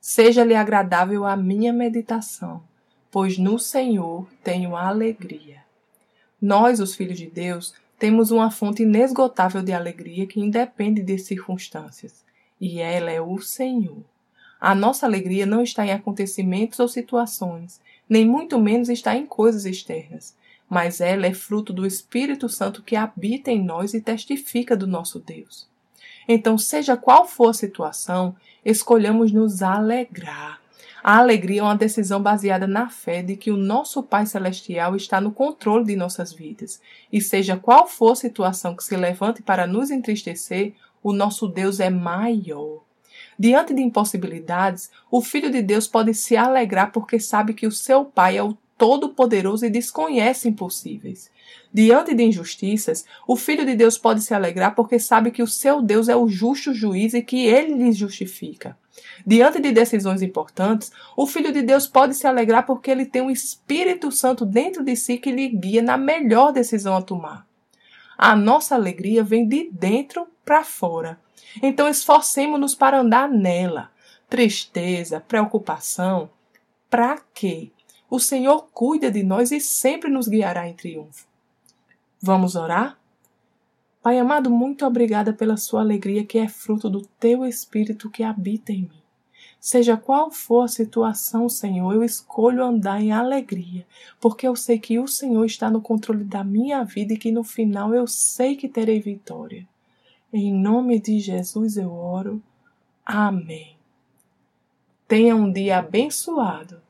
Seja-lhe agradável a minha meditação, pois no Senhor tenho alegria. Nós, os filhos de Deus, temos uma fonte inesgotável de alegria que independe de circunstâncias, e ela é o Senhor. A nossa alegria não está em acontecimentos ou situações, nem muito menos está em coisas externas, mas ela é fruto do Espírito Santo que habita em nós e testifica do nosso Deus. Então, seja qual for a situação, escolhamos nos alegrar. A alegria é uma decisão baseada na fé de que o nosso Pai Celestial está no controle de nossas vidas. E seja qual for a situação que se levante para nos entristecer, o nosso Deus é maior. Diante de impossibilidades, o Filho de Deus pode se alegrar porque sabe que o seu Pai é o Todo-Poderoso e desconhece impossíveis. Diante de injustiças, o Filho de Deus pode se alegrar porque sabe que o seu Deus é o justo juiz e que ele lhes justifica. Diante de decisões importantes, o Filho de Deus pode se alegrar porque ele tem um Espírito Santo dentro de si que lhe guia na melhor decisão a tomar. A nossa alegria vem de dentro para fora. Então esforcemos-nos para andar nela. Tristeza, preocupação, para quê? O Senhor cuida de nós e sempre nos guiará em triunfo. Vamos orar? Pai amado, muito obrigada pela sua alegria que é fruto do teu Espírito que habita em mim. Seja qual for a situação, Senhor, eu escolho andar em alegria, porque eu sei que o Senhor está no controle da minha vida e que no final eu sei que terei vitória. Em nome de Jesus eu oro. Amém. Tenha um dia abençoado